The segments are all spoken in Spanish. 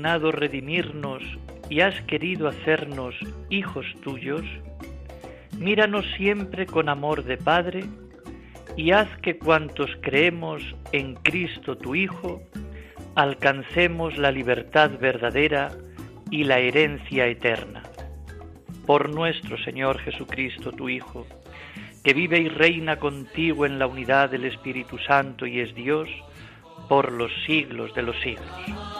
Dignado redimirnos y has querido hacernos hijos tuyos, míranos siempre con amor de Padre y haz que cuantos creemos en Cristo tu Hijo, alcancemos la libertad verdadera y la herencia eterna. Por nuestro Señor Jesucristo tu Hijo, que vive y reina contigo en la unidad del Espíritu Santo y es Dios, por los siglos de los siglos.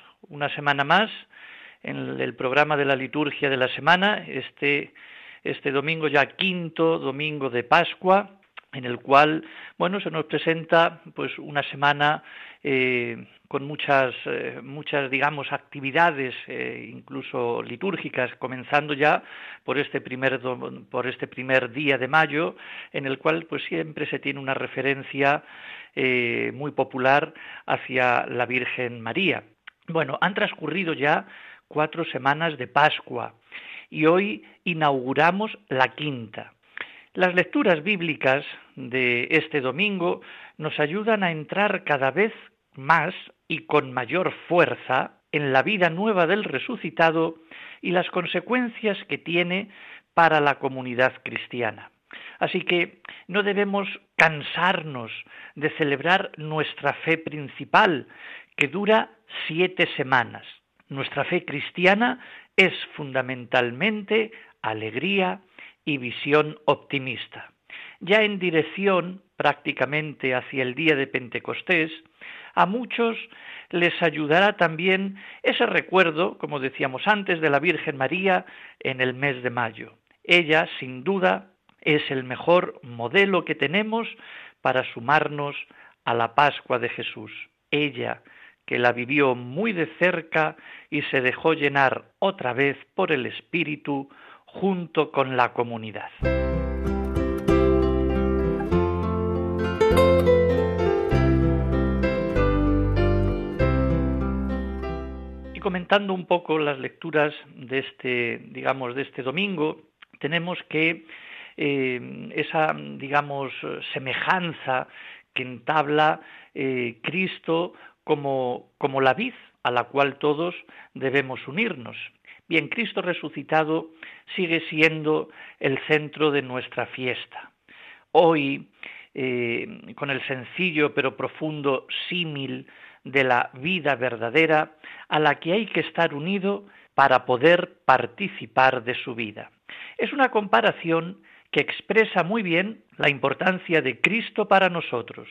una semana más en el programa de la liturgia de la semana, este, este domingo ya quinto domingo de Pascua, en el cual, bueno, se nos presenta pues una semana eh, con muchas, eh, muchas, digamos, actividades, eh, incluso litúrgicas, comenzando ya por este primer por este primer día de mayo, en el cual, pues siempre se tiene una referencia muy popular hacia la Virgen María. Bueno, han transcurrido ya cuatro semanas de Pascua y hoy inauguramos la quinta. Las lecturas bíblicas de este domingo nos ayudan a entrar cada vez más y con mayor fuerza en la vida nueva del resucitado y las consecuencias que tiene para la comunidad cristiana. Así que no debemos cansarnos de celebrar nuestra fe principal, que dura siete semanas. Nuestra fe cristiana es fundamentalmente alegría y visión optimista. Ya en dirección prácticamente hacia el día de Pentecostés, a muchos les ayudará también ese recuerdo, como decíamos antes, de la Virgen María en el mes de mayo. Ella, sin duda, es el mejor modelo que tenemos para sumarnos a la Pascua de Jesús. Ella, que la vivió muy de cerca y se dejó llenar otra vez por el Espíritu junto con la comunidad. Y comentando un poco las lecturas de este, digamos, de este domingo, tenemos que eh, esa, digamos, semejanza que entabla eh, Cristo como, como la vid a la cual todos debemos unirnos. Bien, Cristo resucitado sigue siendo el centro de nuestra fiesta. Hoy, eh, con el sencillo pero profundo símil de la vida verdadera a la que hay que estar unido para poder participar de su vida. Es una comparación que expresa muy bien la importancia de Cristo para nosotros.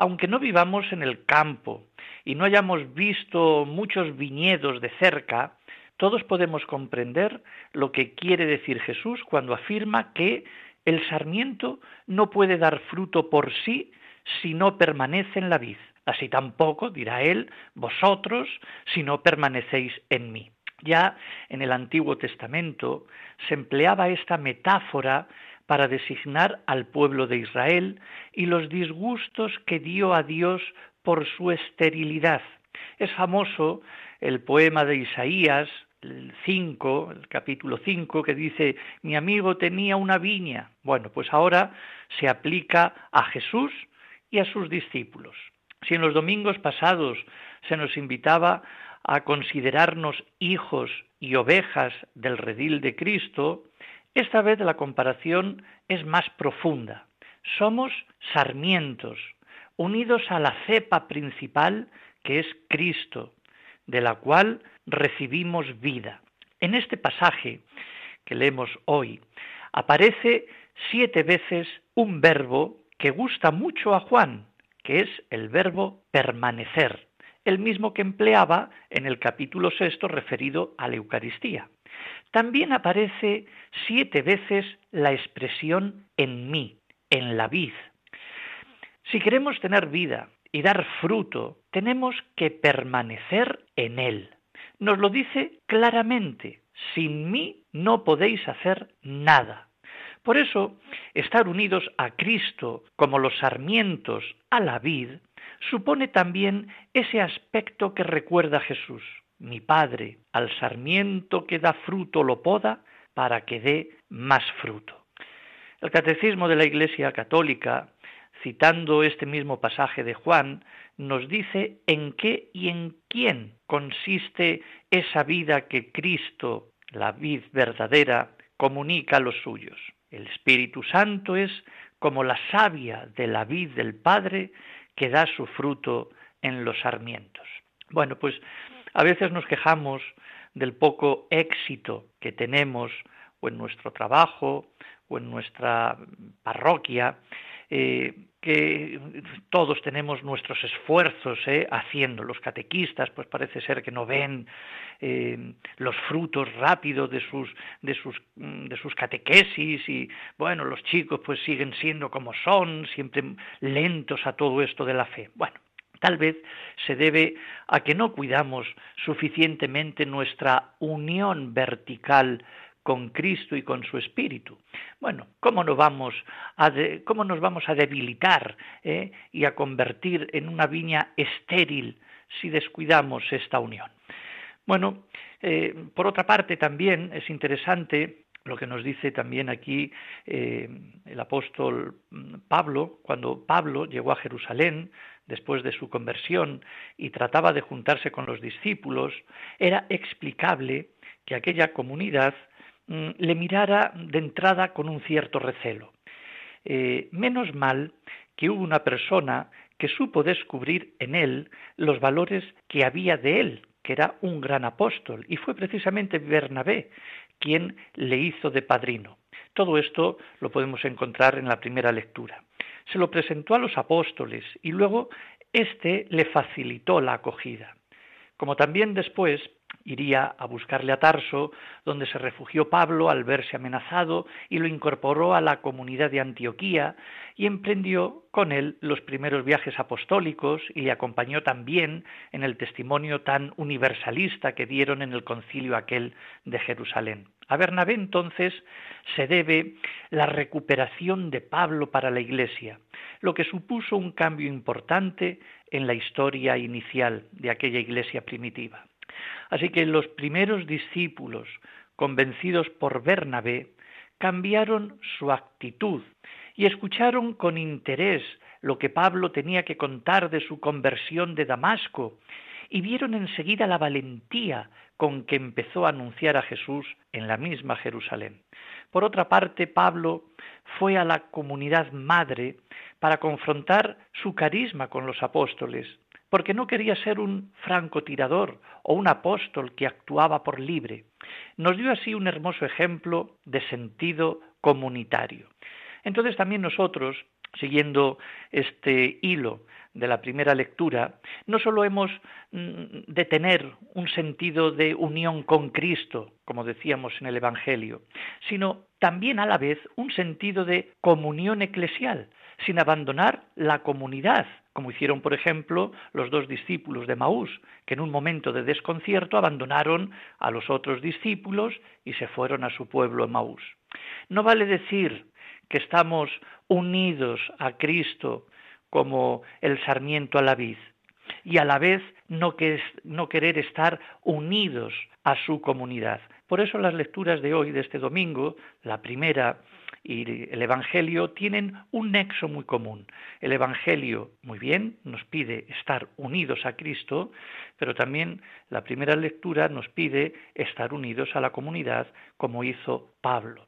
Aunque no vivamos en el campo y no hayamos visto muchos viñedos de cerca, todos podemos comprender lo que quiere decir Jesús cuando afirma que el sarmiento no puede dar fruto por sí si no permanece en la vid. Así tampoco, dirá él, vosotros si no permanecéis en mí. Ya en el Antiguo Testamento se empleaba esta metáfora para designar al pueblo de Israel y los disgustos que dio a Dios por su esterilidad. Es famoso el poema de Isaías, el 5, el capítulo 5, que dice, mi amigo tenía una viña. Bueno, pues ahora se aplica a Jesús y a sus discípulos. Si en los domingos pasados se nos invitaba a considerarnos hijos y ovejas del redil de Cristo, esta vez la comparación es más profunda. Somos sarmientos, unidos a la cepa principal que es Cristo, de la cual recibimos vida. En este pasaje que leemos hoy aparece siete veces un verbo que gusta mucho a Juan, que es el verbo permanecer, el mismo que empleaba en el capítulo sexto referido a la Eucaristía. También aparece siete veces la expresión en mí, en la vid. Si queremos tener vida y dar fruto, tenemos que permanecer en Él. Nos lo dice claramente, sin mí no podéis hacer nada. Por eso, estar unidos a Cristo como los sarmientos a la vid supone también ese aspecto que recuerda Jesús. Mi Padre al sarmiento que da fruto lo poda para que dé más fruto. El Catecismo de la Iglesia Católica, citando este mismo pasaje de Juan, nos dice en qué y en quién consiste esa vida que Cristo, la vid verdadera, comunica a los suyos. El Espíritu Santo es como la savia de la vid del Padre que da su fruto en los sarmientos. Bueno, pues a veces nos quejamos del poco éxito que tenemos o en nuestro trabajo o en nuestra parroquia eh, que todos tenemos nuestros esfuerzos eh, haciendo. Los catequistas, pues parece ser que no ven eh, los frutos rápidos de sus, de, sus, mm, de sus catequesis y, bueno, los chicos pues siguen siendo como son, siempre lentos a todo esto de la fe. Bueno, Tal vez se debe a que no cuidamos suficientemente nuestra unión vertical con Cristo y con su Espíritu. Bueno, ¿cómo, nos vamos a cómo nos vamos a debilitar eh, y a convertir en una viña estéril si descuidamos esta unión? Bueno, eh, por otra parte también es interesante lo que nos dice también aquí eh, el apóstol Pablo, cuando Pablo llegó a Jerusalén después de su conversión y trataba de juntarse con los discípulos, era explicable que aquella comunidad Mm, le mirara de entrada con un cierto recelo. Eh, menos mal que hubo una persona que supo descubrir en él los valores que había de él, que era un gran apóstol, y fue precisamente Bernabé quien le hizo de padrino. Todo esto lo podemos encontrar en la primera lectura. Se lo presentó a los apóstoles y luego éste le facilitó la acogida. Como también después iría a buscarle a Tarso, donde se refugió Pablo al verse amenazado y lo incorporó a la comunidad de Antioquía y emprendió con él los primeros viajes apostólicos y le acompañó también en el testimonio tan universalista que dieron en el concilio aquel de Jerusalén. A Bernabé entonces se debe la recuperación de Pablo para la Iglesia, lo que supuso un cambio importante en la historia inicial de aquella Iglesia primitiva. Así que los primeros discípulos, convencidos por Bernabé, cambiaron su actitud y escucharon con interés lo que Pablo tenía que contar de su conversión de Damasco y vieron enseguida la valentía con que empezó a anunciar a Jesús en la misma Jerusalén. Por otra parte, Pablo fue a la comunidad madre para confrontar su carisma con los apóstoles porque no quería ser un francotirador o un apóstol que actuaba por libre. Nos dio así un hermoso ejemplo de sentido comunitario. Entonces también nosotros, siguiendo este hilo de la primera lectura, no solo hemos mm, de tener un sentido de unión con Cristo, como decíamos en el Evangelio, sino también a la vez un sentido de comunión eclesial, sin abandonar la comunidad, como hicieron, por ejemplo, los dos discípulos de Maús, que en un momento de desconcierto abandonaron a los otros discípulos y se fueron a su pueblo Maús. No vale decir que estamos unidos a Cristo como el sarmiento a la vid, y a la vez no, querer estar unidos a su comunidad. Por eso las lecturas de hoy, de este domingo, la primera y el Evangelio tienen un nexo muy común. El Evangelio, muy bien, nos pide estar unidos a Cristo, pero también la primera lectura nos pide estar unidos a la comunidad como hizo Pablo.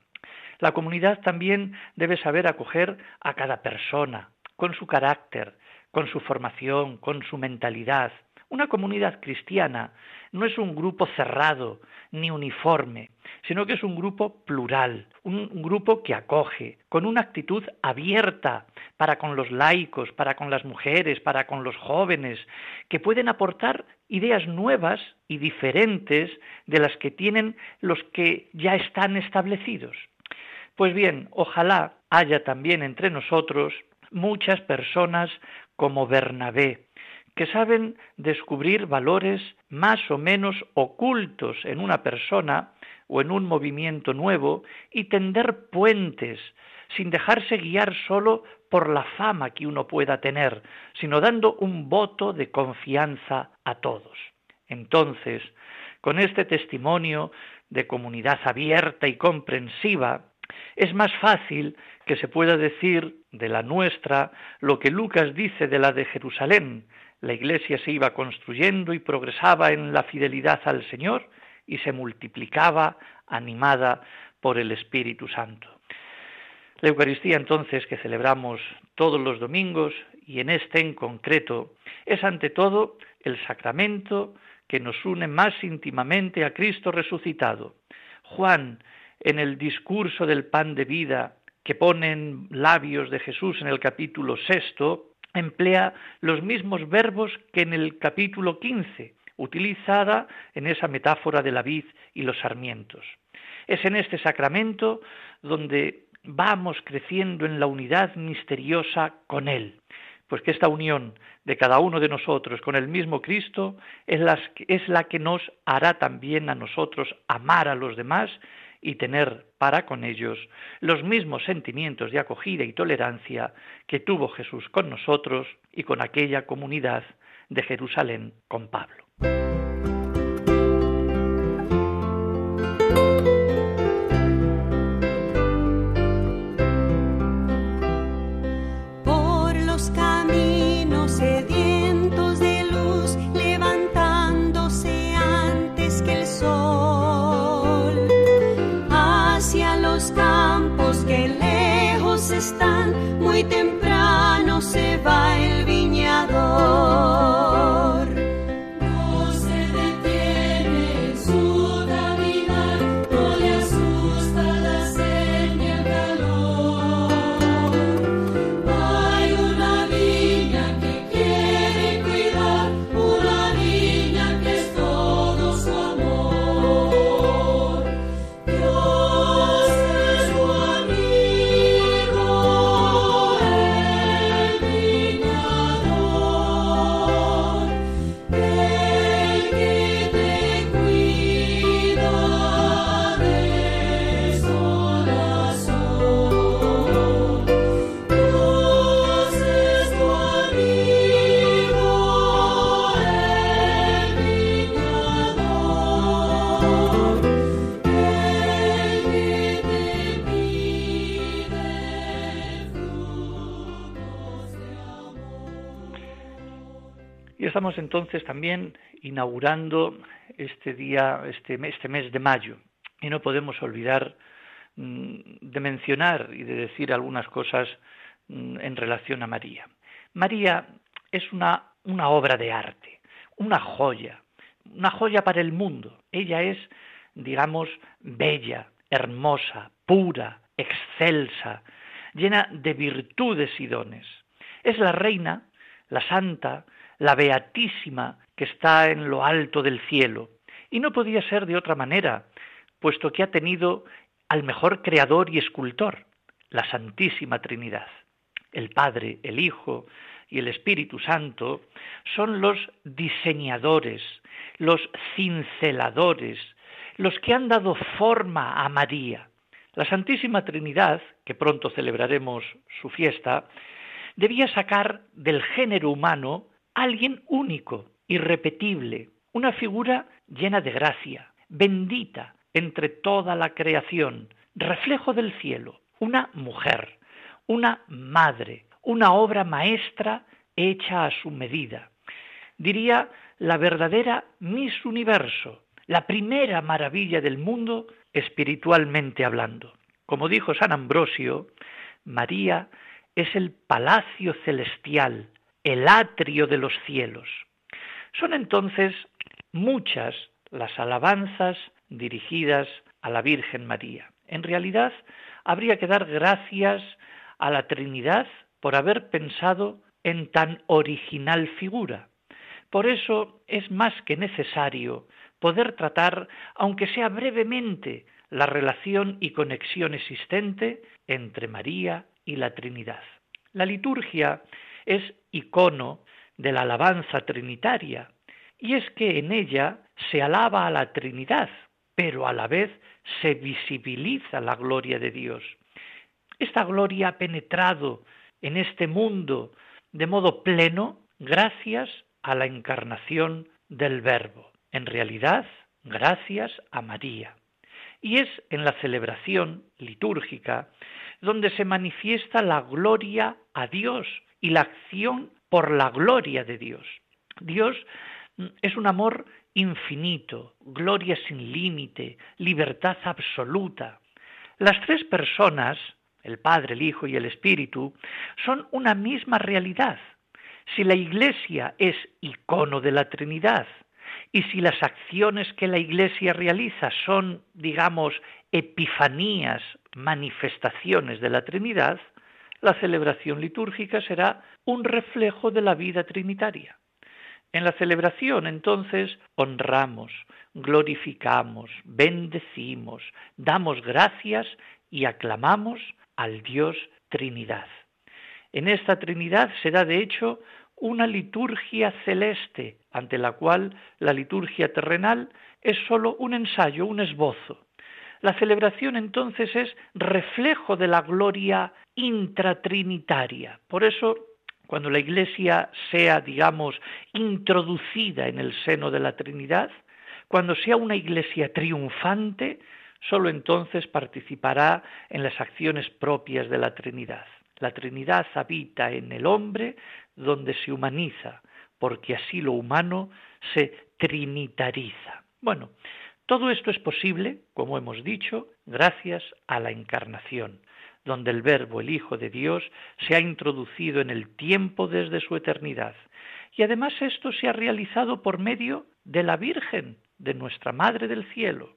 La comunidad también debe saber acoger a cada persona, con su carácter, con su formación, con su mentalidad. Una comunidad cristiana no es un grupo cerrado ni uniforme, sino que es un grupo plural, un grupo que acoge, con una actitud abierta para con los laicos, para con las mujeres, para con los jóvenes, que pueden aportar ideas nuevas y diferentes de las que tienen los que ya están establecidos. Pues bien, ojalá haya también entre nosotros muchas personas como Bernabé, que saben descubrir valores más o menos ocultos en una persona o en un movimiento nuevo y tender puentes sin dejarse guiar solo por la fama que uno pueda tener, sino dando un voto de confianza a todos. Entonces, con este testimonio de comunidad abierta y comprensiva, es más fácil que se pueda decir de la nuestra lo que Lucas dice de la de Jerusalén. La iglesia se iba construyendo y progresaba en la fidelidad al Señor y se multiplicaba animada por el Espíritu Santo. La Eucaristía entonces que celebramos todos los domingos y en este en concreto es ante todo el sacramento que nos une más íntimamente a Cristo resucitado. Juan en el discurso del pan de vida que pone en labios de Jesús en el capítulo sexto, emplea los mismos verbos que en el capítulo quince, utilizada en esa metáfora de la vid y los sarmientos. Es en este sacramento donde vamos creciendo en la unidad misteriosa con Él, pues que esta unión de cada uno de nosotros con el mismo Cristo es la, es la que nos hará también a nosotros amar a los demás y tener para con ellos los mismos sentimientos de acogida y tolerancia que tuvo Jesús con nosotros y con aquella comunidad de Jerusalén con Pablo. Estamos entonces también inaugurando este día, este, este mes de mayo, y no podemos olvidar mm, de mencionar y de decir algunas cosas mm, en relación a María. María es una, una obra de arte, una joya, una joya para el mundo. Ella es, digamos, bella, hermosa, pura, excelsa, llena de virtudes y dones. Es la reina, la santa, la Beatísima que está en lo alto del cielo. Y no podía ser de otra manera, puesto que ha tenido al mejor creador y escultor, la Santísima Trinidad. El Padre, el Hijo y el Espíritu Santo son los diseñadores, los cinceladores, los que han dado forma a María. La Santísima Trinidad, que pronto celebraremos su fiesta, debía sacar del género humano alguien único, irrepetible, una figura llena de gracia, bendita, entre toda la creación, reflejo del cielo, una mujer, una madre, una obra maestra hecha a su medida. Diría la verdadera Miss Universo, la primera maravilla del mundo espiritualmente hablando. Como dijo San Ambrosio, María es el palacio celestial, el atrio de los cielos. Son entonces muchas las alabanzas dirigidas a la Virgen María. En realidad, habría que dar gracias a la Trinidad por haber pensado en tan original figura. Por eso es más que necesario poder tratar, aunque sea brevemente, la relación y conexión existente entre María y la Trinidad. La liturgia es icono de la alabanza trinitaria, y es que en ella se alaba a la Trinidad, pero a la vez se visibiliza la gloria de Dios. Esta gloria ha penetrado en este mundo de modo pleno gracias a la encarnación del Verbo. En realidad, gracias a María. Y es en la celebración litúrgica donde se manifiesta la gloria a Dios y la acción por la gloria de Dios. Dios mm, es un amor infinito, gloria sin límite, libertad absoluta. Las tres personas, el Padre, el Hijo y el Espíritu, son una misma realidad. Si la Iglesia es icono de la Trinidad y si las acciones que la Iglesia realiza son, digamos, epifanías, manifestaciones de la Trinidad, la celebración litúrgica será un reflejo de la vida trinitaria. En la celebración, entonces, honramos, glorificamos, bendecimos, damos gracias y aclamamos al Dios Trinidad. En esta Trinidad se da, de hecho, una liturgia celeste, ante la cual la liturgia terrenal es sólo un ensayo, un esbozo. La celebración entonces es reflejo de la gloria intratrinitaria. Por eso cuando la Iglesia sea, digamos, introducida en el seno de la Trinidad, cuando sea una Iglesia triunfante, sólo entonces participará en las acciones propias de la Trinidad. La Trinidad habita en el hombre donde se humaniza, porque así lo humano se trinitariza. Bueno, todo esto es posible, como hemos dicho, gracias a la encarnación donde el Verbo, el Hijo de Dios, se ha introducido en el tiempo desde su eternidad. Y además esto se ha realizado por medio de la Virgen, de nuestra Madre del Cielo.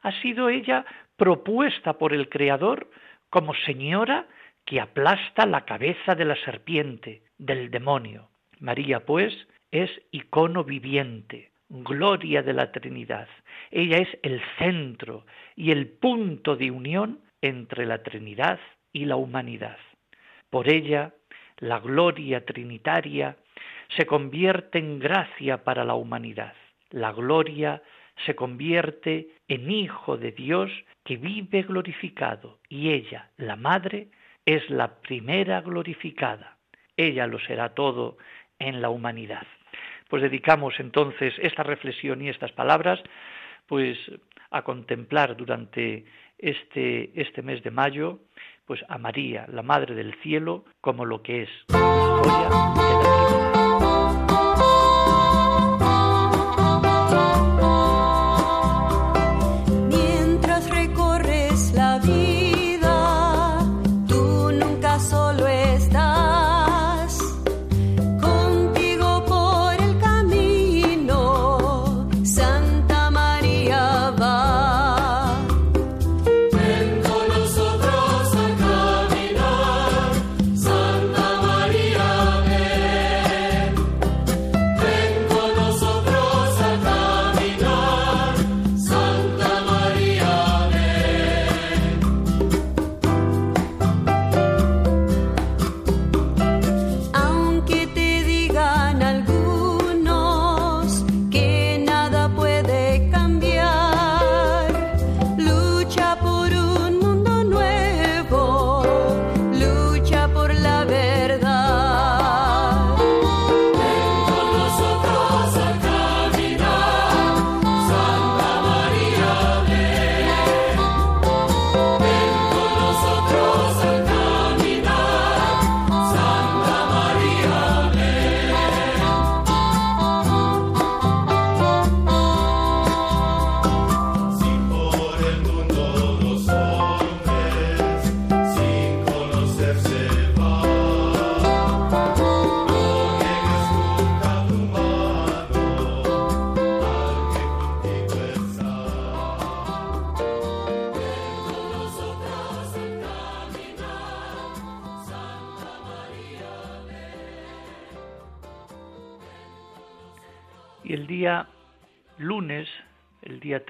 Ha sido ella propuesta por el Creador como señora que aplasta la cabeza de la serpiente, del demonio. María, pues, es icono viviente, gloria de la Trinidad. Ella es el centro y el punto de unión entre la Trinidad y la humanidad. Por ella, la gloria trinitaria se convierte en gracia para la humanidad. La gloria se convierte en Hijo de Dios que vive glorificado y ella, la Madre, es la primera glorificada. Ella lo será todo en la humanidad. Pues dedicamos entonces esta reflexión y estas palabras pues a contemplar durante este, este mes de mayo pues a María, la Madre del Cielo, como lo que es. La joya de la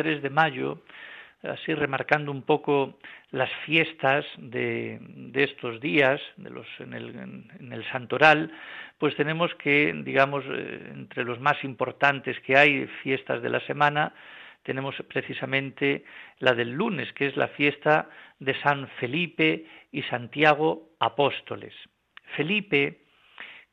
3 de mayo, así remarcando un poco las fiestas de, estos días de los, en, el, en, el, santoral, pues tenemos que, digamos, eh, entre los más importantes que hay, fiestas de la semana, tenemos precisamente la del lunes, que es la fiesta de San Felipe y Santiago apóstoles. Felipe,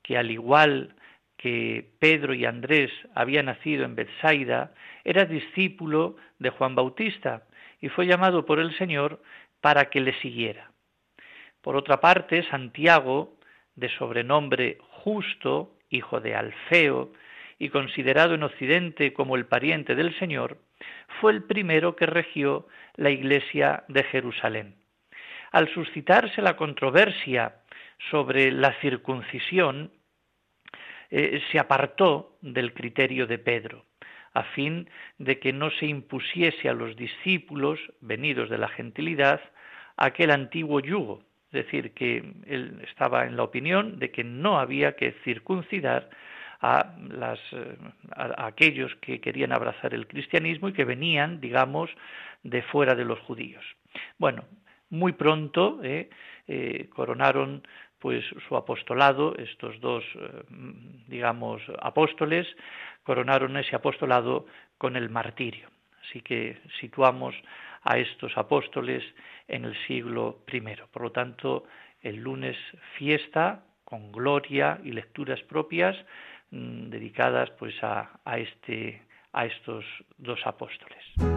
que al igual que Pedro y Andrés habían nacido en Bethsaida, era discípulo de Juan Bautista y fue llamado por el Señor para que le siguiera. Por otra parte, Santiago, de sobrenombre justo, hijo de Alfeo, y considerado en Occidente como el pariente del Señor, fue el primero que regió la iglesia de Jerusalén. Al suscitarse la controversia sobre la circuncisión, eh, se apartó del criterio de Pedro a fin de que no se impusiese a los discípulos venidos de la gentilidad aquel antiguo yugo, es decir, que él estaba en la opinión de que no había que circuncidar a, las, a, aquellos que querían abrazar el cristianismo y que venían, digamos, de fuera de los judíos. Bueno, muy pronto eh, eh, coronaron pues su apostolado, estos dos, eh, digamos, apóstoles, coronaron ese apostolado con el martirio. Así que situamos a estos apóstoles en el siglo I. Por lo tanto, el lunes fiesta con gloria y lecturas propias mm, dedicadas pues a, a, este, a estos dos apóstoles.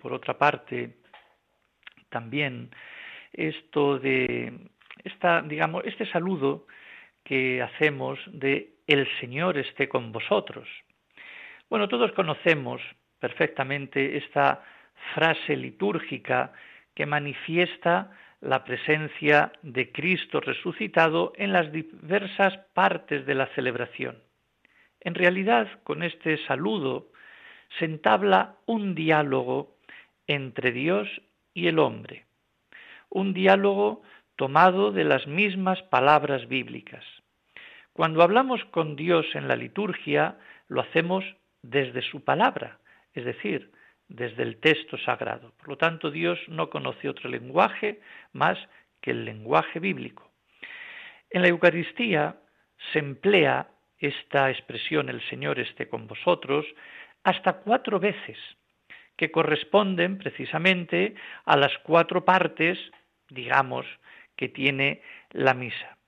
Por otra parte, también esto de esta, digamos, este saludo que hacemos de el Señor esté con vosotros. Bueno, todos conocemos perfectamente esta frase litúrgica que manifiesta la presencia de Cristo resucitado en las diversas partes de la celebración. En realidad, con este saludo se entabla un diálogo entre Dios y el hombre, un diálogo tomado de las mismas palabras bíblicas. Cuando hablamos con Dios en la liturgia, lo hacemos desde su palabra, es decir, desde el texto sagrado. Por lo tanto, Dios no conoce otro lenguaje más que el lenguaje bíblico. En la Eucaristía se emplea esta expresión el Señor esté con vosotros hasta cuatro veces, que corresponden precisamente a las cuatro partes, digamos, que tiene la misa,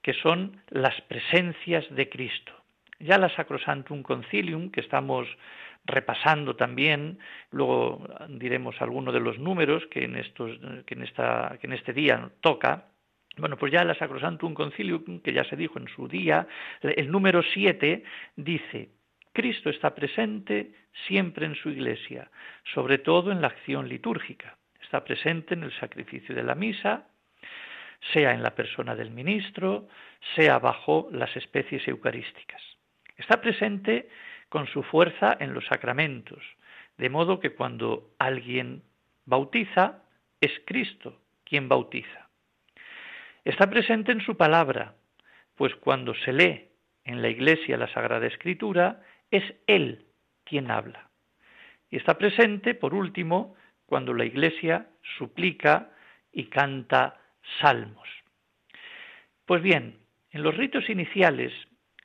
que son las presencias de Cristo. ya la Sacrosantum Concilium, que estamos repasando también, luego diremos algunos de los números que en, estos, que en, esta, que en este día toca, bueno, pues ya la Sacrosantum Concilium, que ya se dijo en su día, el número 7 dice, Cristo está presente siempre en su iglesia, sobre todo en la acción litúrgica. Está presente en el sacrificio de la misa, sea en la persona del ministro, sea bajo las especies eucarísticas. Está presente con su fuerza en los sacramentos, de modo que cuando alguien bautiza, es Cristo quien bautiza. Está presente en su palabra, pues cuando se lee en la iglesia la Sagrada Escritura, es Él quien habla. Y está presente, por último, cuando la iglesia suplica y canta salmos. Pues bien, en los ritos iniciales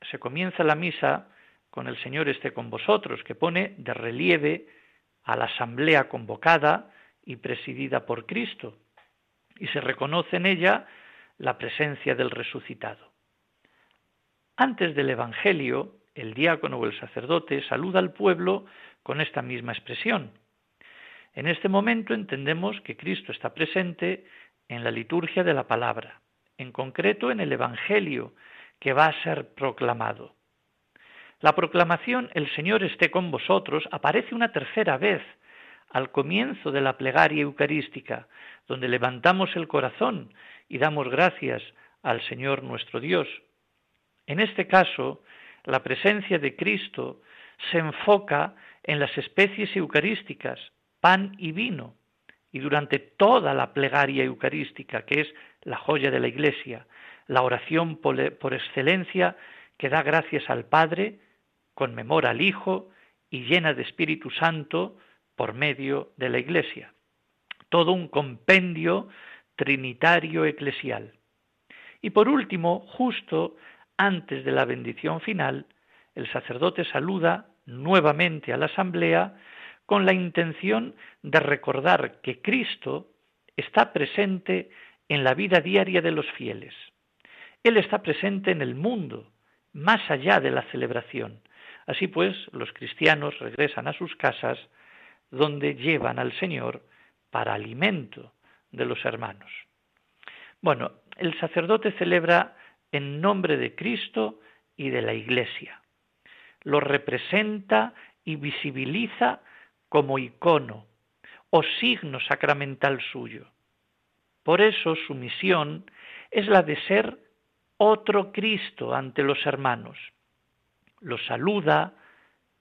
se comienza la misa con el Señor esté con vosotros, que pone de relieve a la asamblea convocada y presidida por Cristo, y se reconoce en ella la presencia del resucitado. Antes del Evangelio, el diácono o el sacerdote saluda al pueblo con esta misma expresión. En este momento entendemos que Cristo está presente en la liturgia de la palabra, en concreto en el Evangelio que va a ser proclamado. La proclamación El Señor esté con vosotros aparece una tercera vez al comienzo de la plegaria eucarística, donde levantamos el corazón y damos gracias al Señor nuestro Dios. En este caso, la presencia de Cristo se enfoca en las especies eucarísticas, pan y vino, y durante toda la plegaria eucarística, que es la joya de la Iglesia, la oración por excelencia que da gracias al Padre, conmemora al Hijo y llena de Espíritu Santo por medio de la Iglesia. Todo un compendio trinitario eclesial. Y por último, justo antes de la bendición final, el sacerdote saluda nuevamente a la asamblea con la intención de recordar que Cristo está presente en la vida diaria de los fieles. Él está presente en el mundo, más allá de la celebración. Así pues, los cristianos regresan a sus casas donde llevan al Señor para alimento de los hermanos. Bueno, el sacerdote celebra en nombre de Cristo y de la Iglesia. Lo representa y visibiliza como icono o signo sacramental suyo. Por eso su misión es la de ser otro Cristo ante los hermanos. Los saluda,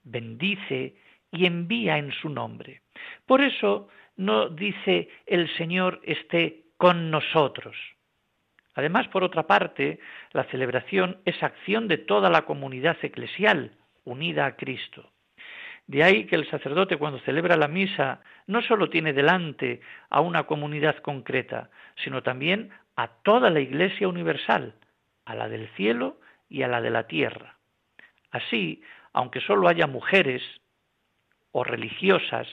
bendice y envía en su nombre. Por eso no dice el Señor esté con nosotros, Además, por otra parte, la celebración es acción de toda la comunidad eclesial unida a Cristo. De ahí que el sacerdote cuando celebra la misa no solo tiene delante a una comunidad concreta, sino también a toda la Iglesia universal, a la del cielo y a la de la tierra. Así, aunque solo haya mujeres o religiosas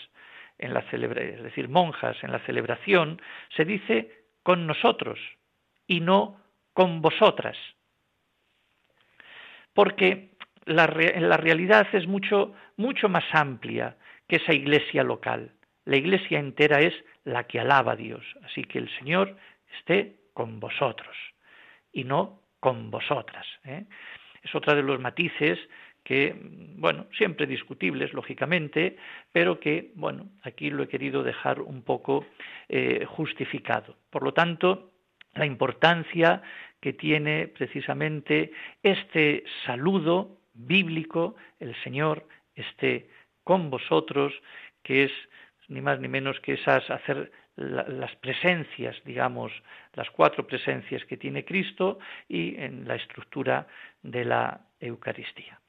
en es decir, monjas en la celebración, se dice con nosotros, y no con vosotras. Porque la, la realidad es mucho, mucho más amplia que esa iglesia local. La iglesia entera es la que alaba a Dios. Así que el Señor esté con vosotros y no con vosotras. ¿eh? Es otra de los matices que, bueno, siempre discutibles, lógicamente, pero que, bueno, aquí lo he querido dejar un poco eh, justificado. Por lo tanto, la importancia que tiene precisamente este saludo bíblico, el Señor esté con vosotros, que es ni más ni menos que esas hacer las presencias, digamos, las cuatro presencias que tiene Cristo y en la estructura de la Eucaristía.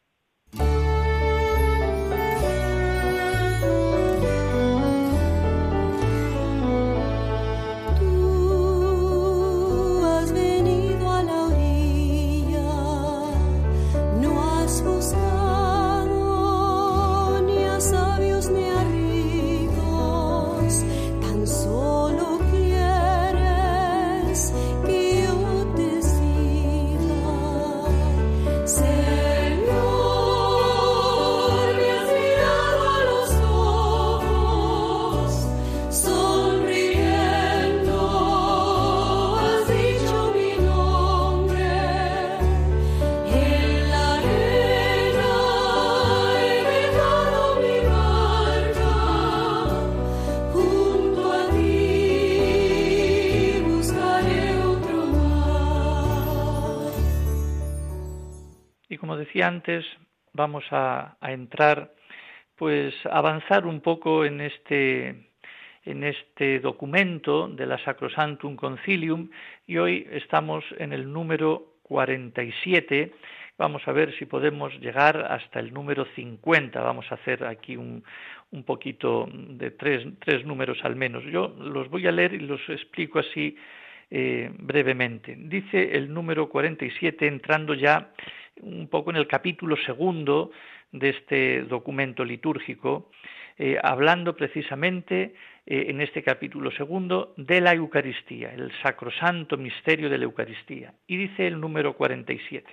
Antes, vamos a, entrar, pues, avanzar un poco en este en este documento de la Sacrosantum Concilium y hoy estamos en el número 47. Vamos a ver si podemos llegar hasta el número 50. Vamos a hacer aquí un, un poquito de tres, tres números al menos. Yo los voy a leer y los explico así eh, brevemente. Dice el número 47, entrando ya un poco en el capítulo segundo de este documento litúrgico, eh, hablando precisamente eh, en este capítulo segundo de la Eucaristía, el sacrosanto misterio de la Eucaristía. Y dice el número 47,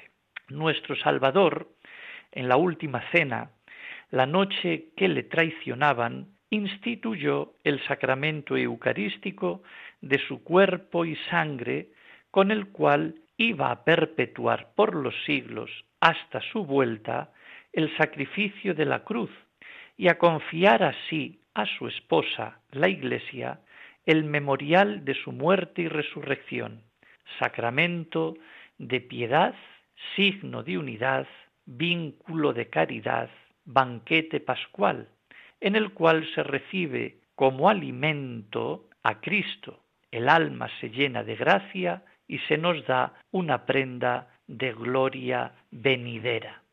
nuestro Salvador, en la última cena, la noche que le traicionaban, instituyó el sacramento eucarístico de su cuerpo y sangre, con el cual iba a perpetuar por los siglos hasta su vuelta el sacrificio de la cruz y a confiar así a su esposa, la Iglesia, el memorial de su muerte y resurrección, sacramento de piedad, signo de unidad, vínculo de caridad, banquete pascual, en el cual se recibe como alimento a Cristo. El alma se llena de gracia y se nos da una prenda de gloria venidera.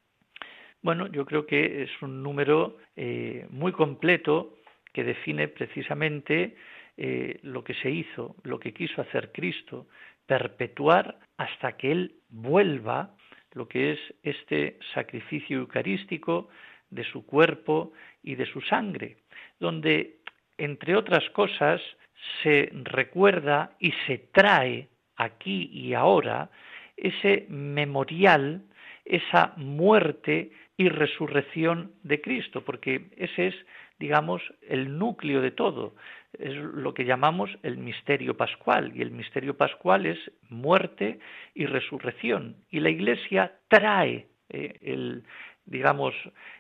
Bueno, yo creo que es un número eh, muy completo que define precisamente eh, lo que se hizo, lo que quiso hacer Cristo, perpetuar hasta que Él vuelva lo que es este sacrificio eucarístico de su cuerpo y de su sangre, donde, entre otras cosas, se recuerda y se trae aquí y ahora ese memorial, esa muerte y resurrección de Cristo, porque ese es, digamos, el núcleo de todo, es lo que llamamos el misterio pascual, y el misterio pascual es muerte y resurrección, y la Iglesia trae eh, el, digamos,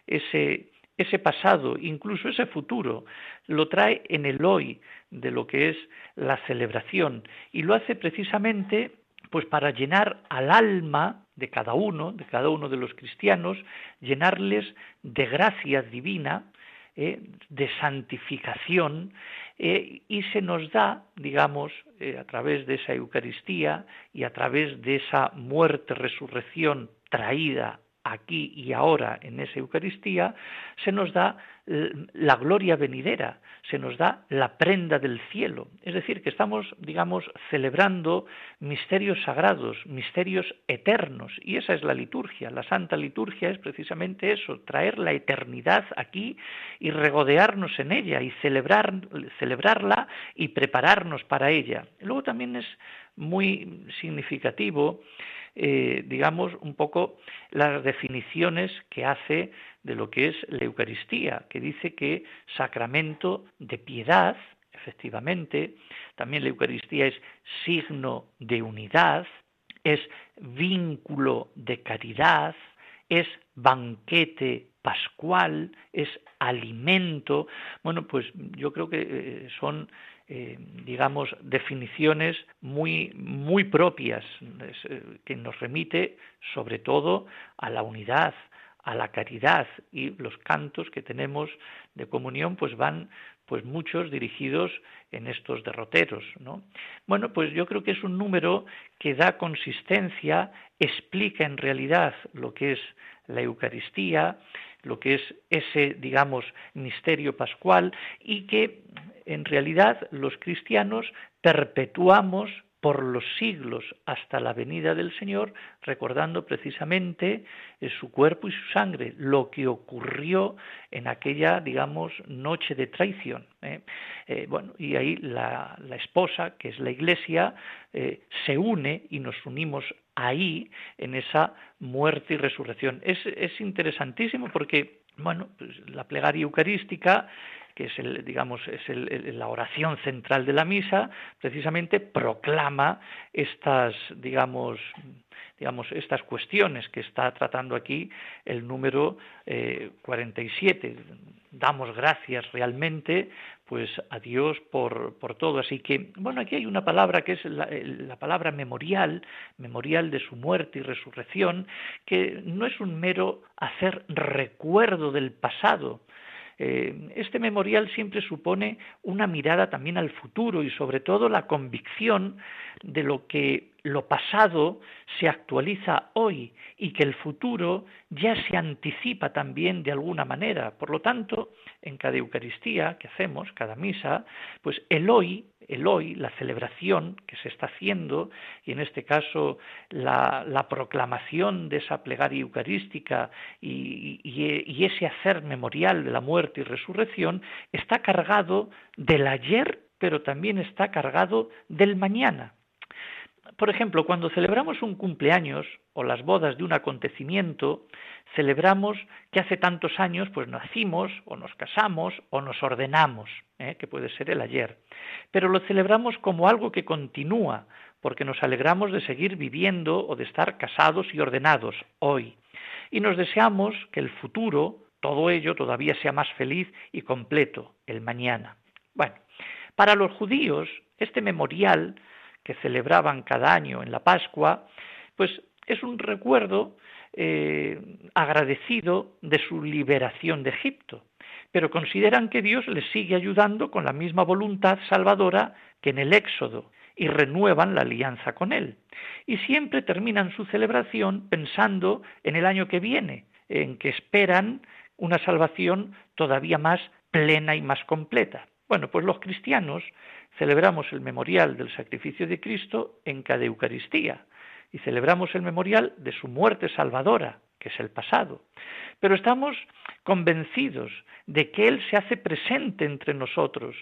ese, ese pasado, incluso ese futuro, lo trae en el hoy de lo que es la celebración. Y lo hace precisamente pues para llenar al alma de cada uno, de cada uno de los cristianos, llenarles de gracia divina, eh, de santificación, eh, y se nos da, digamos, eh, a través de esa Eucaristía y a través de esa muerte, resurrección traída aquí y ahora en esa Eucaristía, se nos da eh, la gloria venidera, se nos da la prenda del cielo. Es decir, que estamos, digamos, celebrando misterios sagrados, misterios eternos, y esa es la liturgia. La Santa Liturgia es precisamente eso, traer la eternidad aquí y regodearnos en ella y celebrar, celebrarla y prepararnos para ella. Luego también es muy significativo eh, digamos, un poco las definiciones que hace de lo que es la Eucaristía, que dice que sacramento de piedad, efectivamente, también la Eucaristía es signo de unidad, es vínculo de caridad, es banquete pascual, es alimento. Bueno, pues yo creo que eh, son eh, digamos, definiciones muy, muy propias, eh, que nos remite sobre todo a la unidad, a la caridad y los cantos que tenemos de comunión pues van pues muchos dirigidos en estos derroteros, ¿no? Bueno, pues yo creo que es un número que da consistencia, explica en realidad lo que es la Eucaristía, lo que es ese, digamos, misterio pascual y que en realidad los cristianos perpetuamos por los siglos hasta la venida del Señor, recordando precisamente eh, su cuerpo y su sangre, lo que ocurrió en aquella, digamos, noche de traición. ¿eh? Eh, bueno, y ahí la, esposa, que es la Iglesia, se une y nos unimos ahí en esa muerte y resurrección. Es, es interesantísimo porque, bueno, pues la plegaria eucarística que es el, digamos, es la oración central de la misa, precisamente proclama estas, digamos, digamos, estas cuestiones que está tratando aquí el número 47. Eh, Damos gracias realmente pues a Dios por, por, todo. Así que, bueno, aquí hay una palabra que es la, palabra memorial, memorial de su muerte y resurrección, que no es un mero hacer recuerdo del pasado, eh, este memorial siempre supone una mirada también al futuro y sobre todo la convicción de lo que lo pasado se actualiza hoy y que el futuro ya se anticipa también de alguna manera. Por lo tanto, en cada Eucaristía que hacemos, cada misa, pues el hoy el hoy, la celebración que se está haciendo, y en este caso la, proclamación de esa plegaria eucarística y, y, ese hacer memorial de la muerte y resurrección, está cargado del ayer, pero también está cargado del mañana. Por ejemplo, cuando celebramos un cumpleaños o las bodas de un acontecimiento, celebramos que hace tantos años pues nacimos o nos casamos o nos ordenamos, ¿eh? que puede ser el ayer. Pero lo celebramos como algo que continúa, porque nos alegramos de seguir viviendo o de estar casados y ordenados hoy. Y nos deseamos que el futuro, todo ello, todavía sea más feliz y completo, el mañana. Bueno, para los judíos, este memorial que celebraban cada año en la Pascua, pues es un recuerdo eh, agradecido de su liberación de Egipto, pero consideran que Dios les sigue ayudando con la misma voluntad salvadora que en el Éxodo y renuevan la alianza con Él. Y siempre terminan su celebración pensando en el año que viene, en que esperan una salvación todavía más plena y más completa. Bueno, pues los cristianos celebramos el memorial del sacrificio de Cristo en cada Eucaristía y celebramos el memorial de su muerte salvadora, que es el pasado. Pero estamos convencidos de que Él se hace presente entre nosotros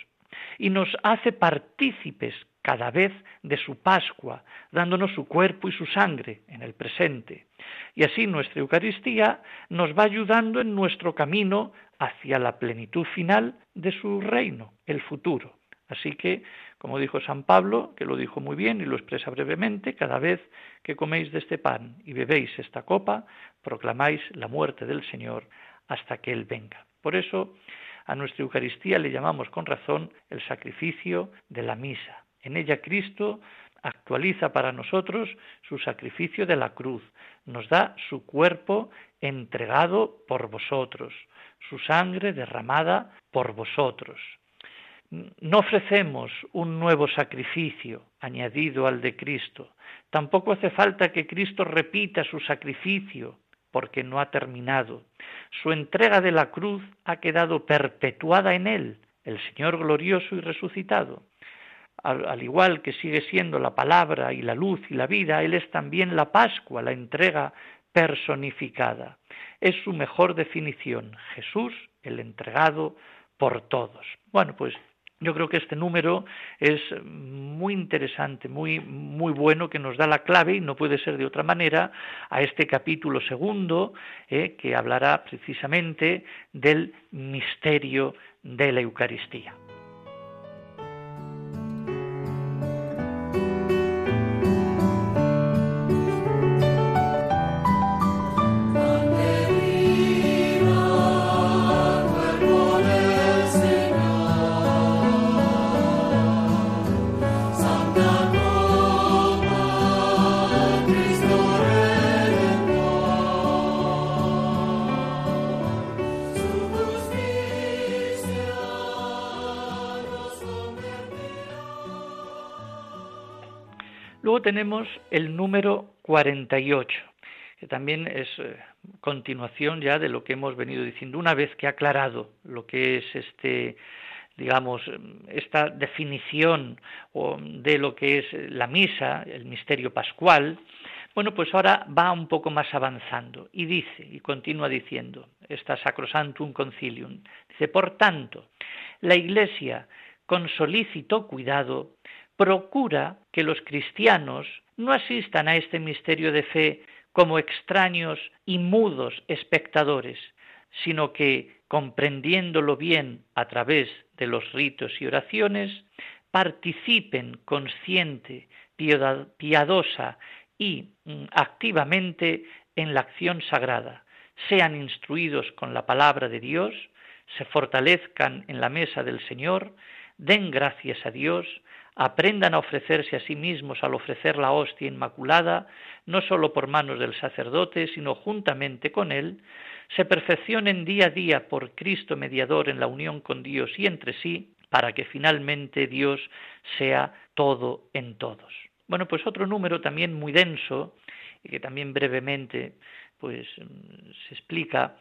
y nos hace partícipes cada vez de su Pascua, dándonos su cuerpo y su sangre en el presente. Y así nuestra Eucaristía nos va ayudando en nuestro camino hacia la plenitud final de su reino, el futuro. Así que, como dijo San Pablo, que lo dijo muy bien y lo expresa brevemente, cada vez que coméis de este pan y bebéis esta copa, proclamáis la muerte del Señor hasta que Él venga. Por eso, a nuestra Eucaristía le llamamos con razón el sacrificio de la misa. En ella Cristo actualiza para nosotros su sacrificio de la cruz, nos da su cuerpo entregado por vosotros, su sangre derramada por vosotros. No ofrecemos un nuevo sacrificio añadido al de Cristo. Tampoco hace falta que Cristo repita su sacrificio, porque no ha terminado. Su entrega de la cruz ha quedado perpetuada en Él, el Señor glorioso y resucitado. Al, igual que sigue siendo la palabra y la luz y la vida, Él es también la Pascua, la entrega personificada. Es su mejor definición, Jesús, el entregado por todos. Bueno, pues yo creo que este número es muy interesante, muy, muy bueno, que nos da la clave, y no puede ser de otra manera, a este capítulo segundo, eh, que hablará precisamente del misterio de la Eucaristía. Tenemos el número 48, que también es eh, continuación ya de lo que hemos venido diciendo. Una vez que ha aclarado lo que es este digamos, esta definición de lo que es la misa, el misterio pascual, bueno, pues ahora va un poco más avanzando y dice, y continúa diciendo, esta Sacrosantum Concilium, dice, por tanto, la Iglesia, con solícito cuidado, procura que los cristianos no asistan a este misterio de fe como extraños y mudos espectadores, sino que, comprendiéndolo bien a través de los ritos y oraciones, participen consciente, piadosa y mm, activamente en la acción sagrada, sean instruidos con la palabra de Dios, se fortalezcan en la mesa del Señor, den gracias a Dios, aprendan a ofrecerse a sí mismos al ofrecer la hostia inmaculada, no sólo por manos del sacerdote, sino juntamente con él, se perfeccionen día a día por Cristo mediador en la unión con Dios y entre sí, para que finalmente Dios sea todo en todos. Bueno, pues otro número también muy denso, y que también brevemente pues se explica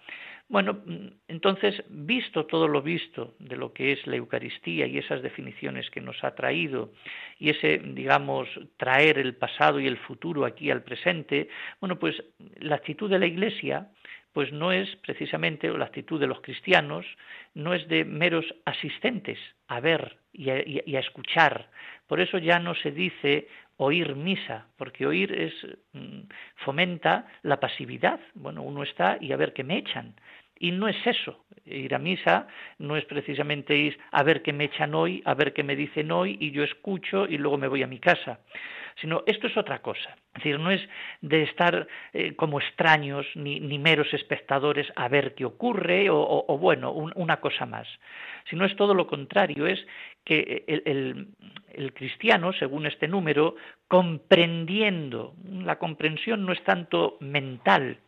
bueno, entonces, visto todo lo visto de lo que es la Eucaristía y esas definiciones que nos ha traído y ese, digamos, traer el pasado y el futuro aquí al presente, bueno, pues la actitud de la Iglesia pues no es precisamente, la actitud de los cristianos, no es de meros asistentes a ver y a, escuchar. Por eso ya no se dice oír misa, porque oír es mm, fomenta la pasividad. Bueno, uno está y a ver qué me echan. Y no es eso. Ir a misa no es precisamente ir a ver qué me echan hoy, a ver qué me dicen hoy y yo escucho y luego me voy a mi casa. Sino esto es otra cosa. Es decir, no es de estar eh, como extraños ni, meros espectadores a ver qué ocurre o, bueno, una cosa más. Sino es todo lo contrario, es que el cristiano, según este número, comprendiendo, la comprensión no es tanto mental,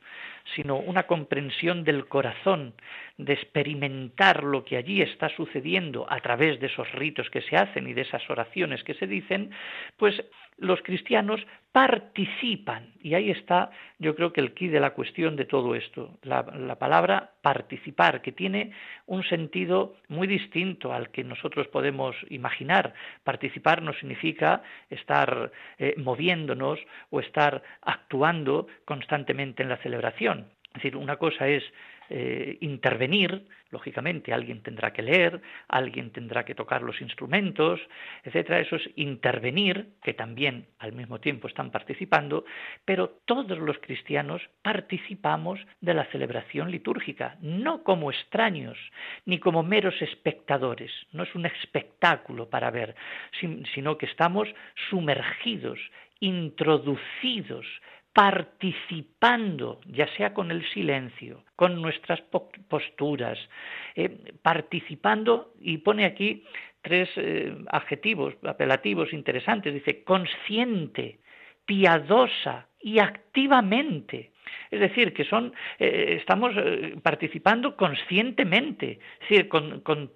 sino una comprensión del corazón, de experimentar lo que allí está sucediendo a través de esos ritos que se hacen y de esas oraciones que se dicen, pues los cristianos participan. Y ahí está, yo creo que el quid de la cuestión de todo esto, la, palabra participar, que tiene un sentido muy distinto al que nosotros podemos imaginar. Participar no significa estar eh, moviéndonos o estar actuando constantemente en la celebración. Es decir, una cosa es eh, intervenir, lógicamente alguien tendrá que leer, alguien tendrá que tocar los instrumentos, etcétera. Eso es intervenir, que también al mismo tiempo están participando, pero todos los cristianos participamos de la celebración litúrgica, no como extraños, ni como meros espectadores. No es un espectáculo para ver, sino que estamos sumergidos, introducidos participando, ya sea con el silencio, con nuestras posturas, eh, participando, y pone aquí tres eh, adjetivos apelativos interesantes, dice consciente, piadosa y activamente. Es decir, que son, eh, estamos participando conscientemente, es decir, con, con,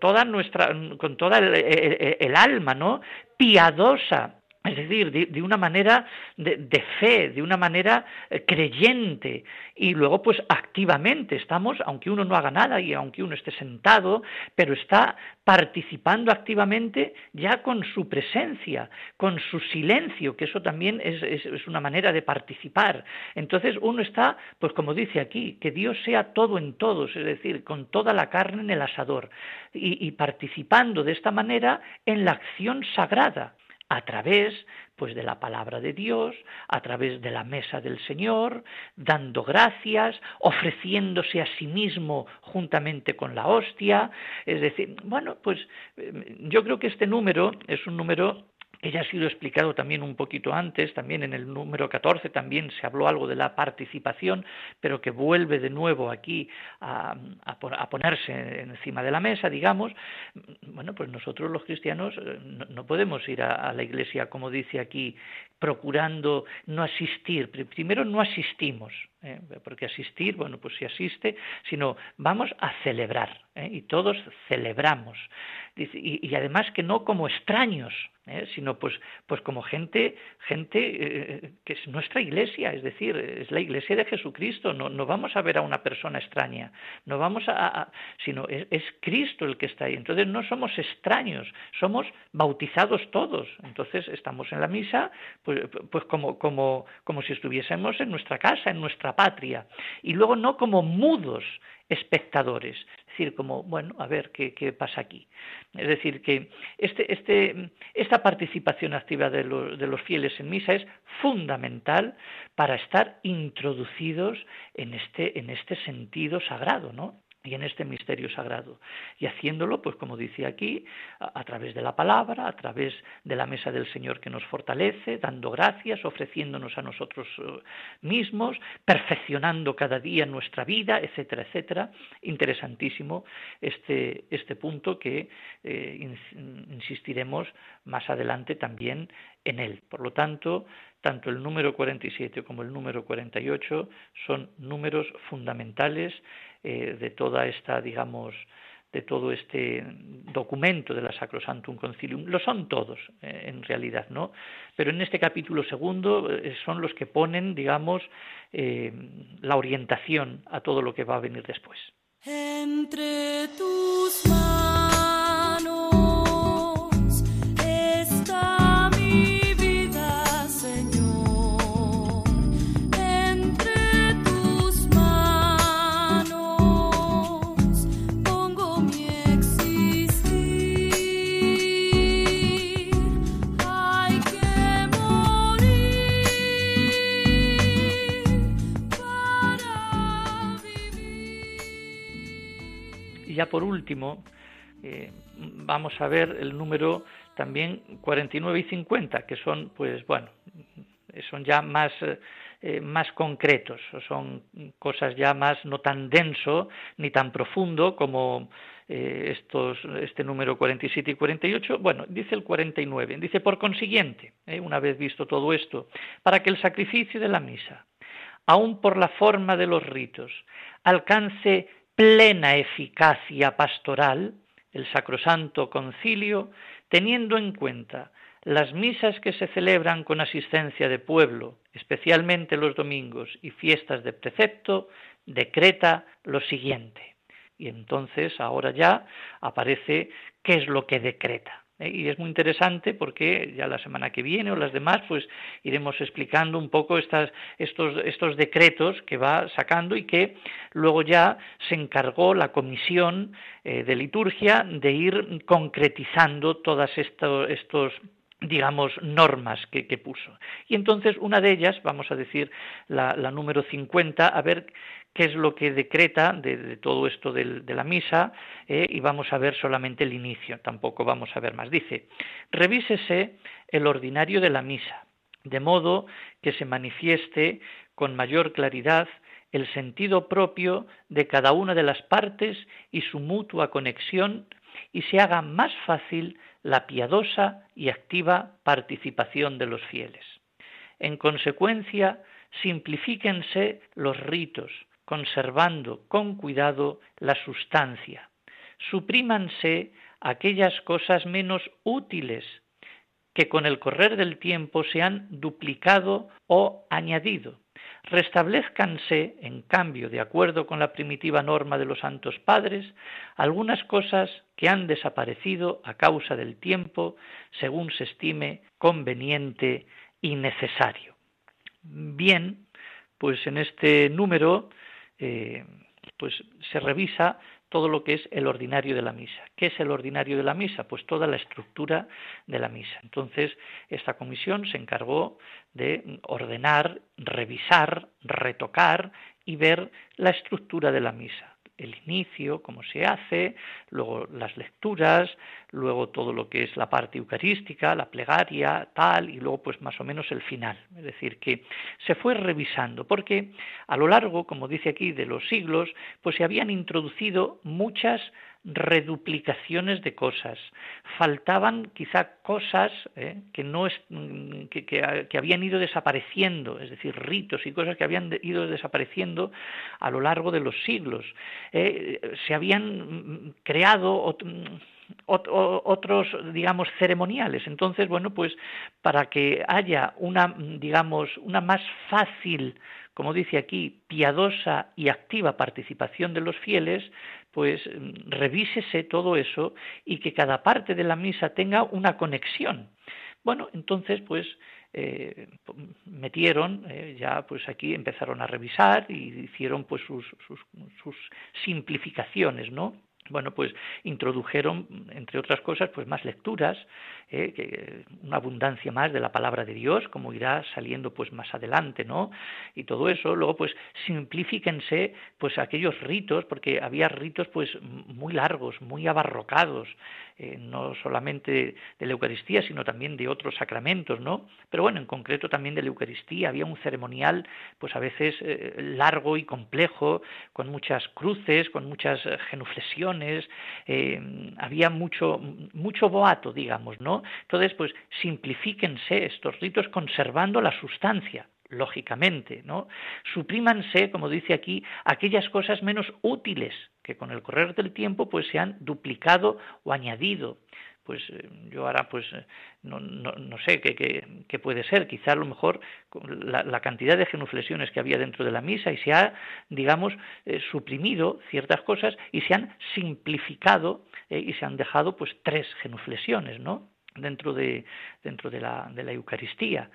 toda nuestra, con toda el alma, ¿no? Piadosa, es decir, de, una manera de, fe, de una manera eh, creyente, y luego pues activamente estamos, aunque uno no haga nada y aunque uno esté sentado, pero está participando activamente ya con su presencia, con su silencio, que eso también es, una manera de participar. Entonces uno está, pues como dice aquí, que Dios sea todo en todos, es decir, con toda la carne en el asador, y participando de esta manera en la acción sagrada a través pues de la palabra de Dios, a través de la mesa del Señor, dando gracias, ofreciéndose a sí mismo juntamente con la hostia, es decir, bueno, pues eh, yo creo que este número es un número que ya ha sido explicado también un poquito antes, también en el número 14 también se habló algo de la participación, pero que vuelve de nuevo aquí a, ponerse encima de la mesa, digamos, bueno, pues nosotros los cristianos eh, no, podemos ir a, la iglesia, como dice aquí, procurando no asistir. Primero no asistimos, ¿eh? porque asistir, bueno, pues si asiste, sino vamos a celebrar, ¿eh? y todos celebramos. y además que no como extraños, ¿eh? sino pues, pues como gente, gente eh, que es nuestra iglesia, es decir, es la iglesia de Jesucristo, no, no vamos a ver a una persona extraña, no vamos a, sino es, Cristo el que está ahí. Entonces no somos extraños, somos bautizados todos. Entonces estamos en la misa, pues, pues como, como, como si estuviésemos en nuestra casa, en nuestra patria, y luego no como mudos espectadores. Es decir, como, bueno, a ver qué, qué pasa aquí. Es decir, que este, este, esta participación activa de los, de los fieles en misa es fundamental para estar introducidos en este, en este sentido sagrado, ¿no? Y en este misterio sagrado. Y haciéndolo, pues como dice aquí, a, través de la palabra, a través de la mesa del Señor que nos fortalece, dando gracias, ofreciéndonos a nosotros eh, mismos, perfeccionando cada día nuestra vida, etcétera, etcétera. Interesantísimo este, este punto que eh, insistiremos más adelante también en él. Por lo tanto, tanto el número 47 como el número 48 son números fundamentales eh, de toda esta, digamos, de todo este documento de la Sacrosantum Concilium. Lo son todos, eh, en realidad, ¿no? Pero en este capítulo segundo eh, son los que ponen, digamos, la orientación a todo lo que va a venir después. Por último, eh, vamos a ver el número también 49 y 50, que son, pues bueno, son ya más, eh, más concretos, son cosas ya más no tan denso ni tan profundo como eh, estos, este número 47 y 48. Bueno, dice el 49, dice por consiguiente, una vez visto todo esto, para que el sacrificio de la misa, aun por la forma de los ritos, alcance plena eficacia pastoral, el Sacrosanto Concilio, teniendo en cuenta las misas que se celebran con asistencia de pueblo, especialmente los domingos y fiestas de precepto, decreta lo siguiente. Y entonces ahora ya aparece qué es lo que decreta. ¿Eh? Y es muy interesante porque ya la semana que viene o las demás, pues iremos explicando un poco estas, estos, estos decretos que va sacando y que luego ya se encargó la comisión eh, de liturgia de ir concretizando todas estos, estos digamos, normas que, puso. Y entonces una de ellas, vamos a decir la, la número 50, a ver qué es lo que decreta de, todo esto de, la misa eh, y vamos a ver solamente el inicio, tampoco vamos a ver más. Dice, revísese el ordinario de la misa, de modo que se manifieste con mayor claridad el sentido propio de cada una de las partes y su mutua conexión y se haga más fácil la piadosa y activa participación de los fieles. En consecuencia, simplifíquense los ritos, conservando con cuidado la sustancia. Suprímanse aquellas cosas menos útiles que con el correr del tiempo se han duplicado o añadido. Restablezcanse, en cambio, de acuerdo con la primitiva norma de los santos padres, algunas cosas que han desaparecido a causa del tiempo, según se estime conveniente y necesario. Bien, pues en este número eh, pues se revisa todo lo que es el ordinario de la misa. ¿Qué es el ordinario de la misa? Pues toda la estructura de la misa. Entonces, esta comisión se encargó de ordenar, revisar, retocar y ver la estructura de la misa el inicio, cómo se hace, luego las lecturas, luego todo lo que es la parte eucarística, la plegaria, tal, y luego pues más o menos el final. Es decir, que se fue revisando, porque a lo largo, como dice aquí, de los siglos, pues se habían introducido muchas reduplicaciones de cosas. Faltaban quizá cosas eh, que, no es, mm, que, que, habían ido desapareciendo, es decir, ritos y cosas que habían ido desapareciendo a lo largo de los siglos. Eh, se habían mm, creado mm, otros, digamos, ceremoniales. Entonces, bueno, pues para que haya una, digamos, una más fácil como dice aquí, piadosa y activa participación de los fieles, pues revísese todo eso y que cada parte de la misa tenga una conexión. Bueno, entonces, pues eh, metieron, eh, ya pues aquí empezaron a revisar y hicieron pues sus, sus simplificaciones, ¿no? Bueno, pues introdujeron, entre otras cosas, pues más lecturas, eh, que, una abundancia más de la palabra de Dios, como irá saliendo pues más adelante, ¿no? Y todo eso, luego pues simplifíquense pues aquellos ritos, porque había ritos pues muy largos, muy abarrocados, eh, no solamente de la Eucaristía, sino también de otros sacramentos, ¿no? Pero bueno, en concreto también de la Eucaristía había un ceremonial, pues a veces eh, largo y complejo, con muchas cruces, con muchas eh, había mucho, mucho boato, digamos, ¿no? Entonces, pues simplifíquense estos ritos conservando la sustancia, lógicamente, ¿no? Suprímanse, como dice aquí, aquellas cosas menos útiles que con el correr del tiempo pues se han duplicado o añadido. Pues eh, yo ahora pues eh, no, no, no sé qué, qué, qué, puede ser, quizá a lo mejor la, cantidad de genuflexiones que había dentro de la misa y se ha, digamos, eh, suprimido ciertas cosas y se han simplificado y se han dejado pues tres genuflexiones, ¿no? dentro de, dentro de, la, de la Eucaristía,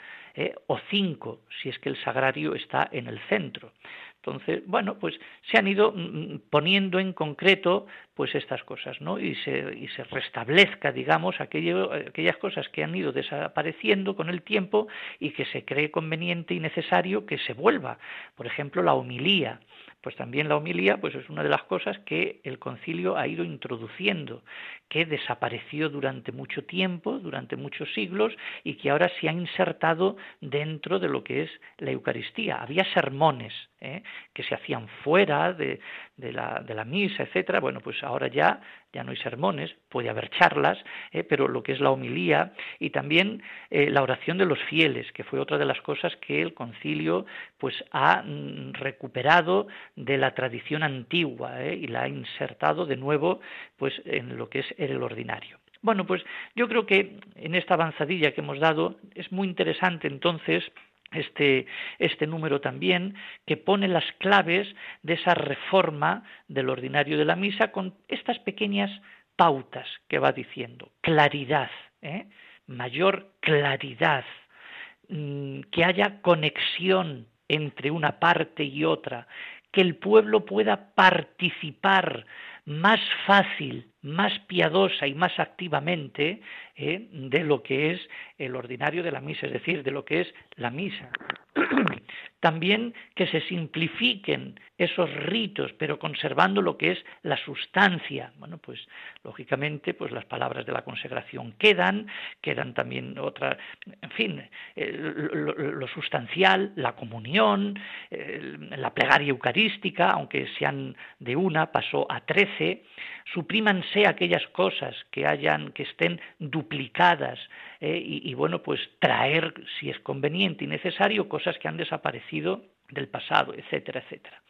o cinco, si es que el sagrario está en el centro. Entonces, bueno, pues se han ido mm, mm, poniendo en concreto pues estas cosas, ¿no? Y se, y se restablezca, digamos, aquello, aquellas cosas que han ido desapareciendo con el tiempo y que se cree conveniente y necesario que se vuelva. Por ejemplo, la homilía pues también la homilía pues es una de las cosas que el concilio ha ido introduciendo, que desapareció durante mucho tiempo, durante muchos siglos, y que ahora se ha insertado dentro de lo que es la Eucaristía. Había sermones ¿eh? que se hacían fuera de, la, de la misa, etcétera. Bueno, pues ahora ya ya no hay sermones, puede haber charlas, eh, pero lo que es la homilía y también eh, la oración de los fieles, que fue otra de las cosas que el concilio pues ha mm, recuperado de la tradición antigua y la ha insertado de nuevo pues en lo que es el ordinario. Bueno, pues yo creo que en esta avanzadilla que hemos dado es muy interesante entonces este, este número también, que pone las claves de esa reforma del ordinario de la misa con estas pequeñas pautas que va diciendo. Claridad, ¿eh? mayor claridad, mm, que haya conexión entre una parte y otra, que el pueblo pueda participar más fácil, más piadosa y más activamente eh, de lo que es el ordinario de la misa, es decir, de lo que es la misa. También que se simplifiquen esos ritos, pero conservando lo que es la sustancia. Bueno, pues lógicamente, pues las palabras de la consagración quedan, quedan también otras, en fin, eh, lo, lo, sustancial, la comunión, eh, la plegaria eucarística, aunque sean de una, pasó a trece, suprímanse aquellas cosas que hayan, que estén duplicadas, eh, y, bueno, pues traer, si es conveniente y necesario, cosas que han desaparecido del pasado, etcétera, etcétera.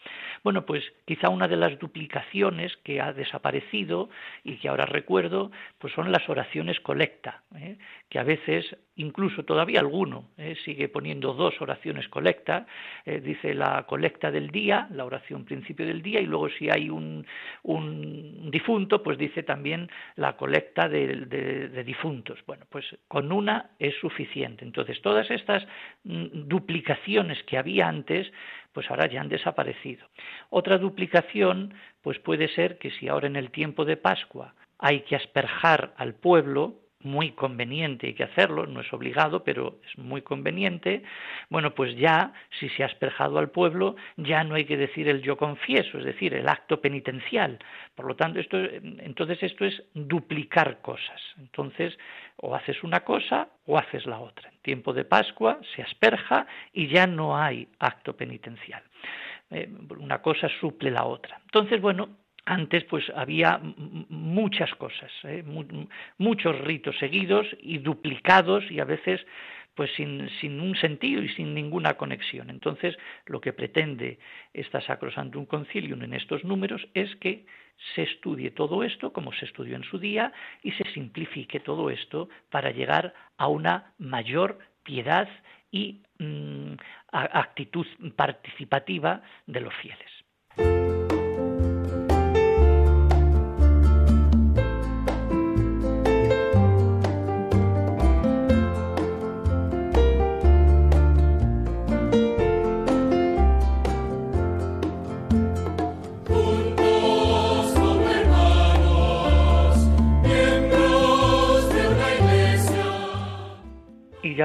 Bueno, pues quizá una de las duplicaciones que ha desaparecido y que ahora recuerdo, pues son las oraciones colecta, ¿eh? que a veces, incluso todavía alguno, ¿eh? sigue poniendo dos oraciones colecta, eh, dice la colecta del día, la oración principio del día, y luego si hay un, un difunto, pues dice también la colecta de, de, de, difuntos. Bueno, pues con una es suficiente. Entonces, todas estas mm, duplicaciones que había antes, pues ahora ya han desaparecido. Otra duplicación, pues puede ser que si ahora en el tiempo de Pascua hay que asperjar al pueblo, muy conveniente, hay que hacerlo, no es obligado, pero es muy conveniente, bueno, pues ya, si se ha asperjado al pueblo, ya no hay que decir el yo confieso, es decir, el acto penitencial. Por lo tanto, esto, entonces esto es duplicar cosas. Entonces, o haces una cosa o haces la otra. En tiempo de Pascua se asperja y ya no hay acto penitencial. Eh, una cosa suple la otra. Entonces, bueno, antes pues había muchas cosas, ¿eh? muchos ritos seguidos y duplicados y a veces pues sin, sin, un sentido y sin ninguna conexión. Entonces, lo que pretende esta Sacrosantum Concilium en estos números es que se estudie todo esto como se estudió en su día y se simplifique todo esto para llegar a una mayor piedad y mmm, actitud participativa de los fieles.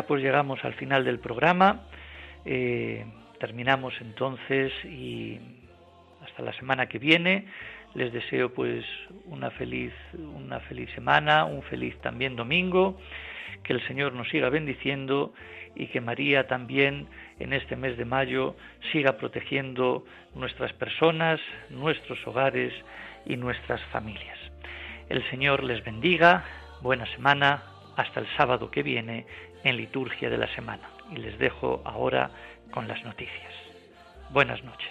Pues llegamos al final del programa. Eh, terminamos entonces y hasta la semana que viene. Les deseo pues una feliz, una feliz semana, un feliz también domingo, que el Señor nos siga bendiciendo y que María también en este mes de mayo siga protegiendo nuestras personas, nuestros hogares y nuestras familias. El Señor les bendiga, buena semana, hasta el sábado que viene en liturgia de la semana. Y les dejo ahora con las noticias. Buenas noches.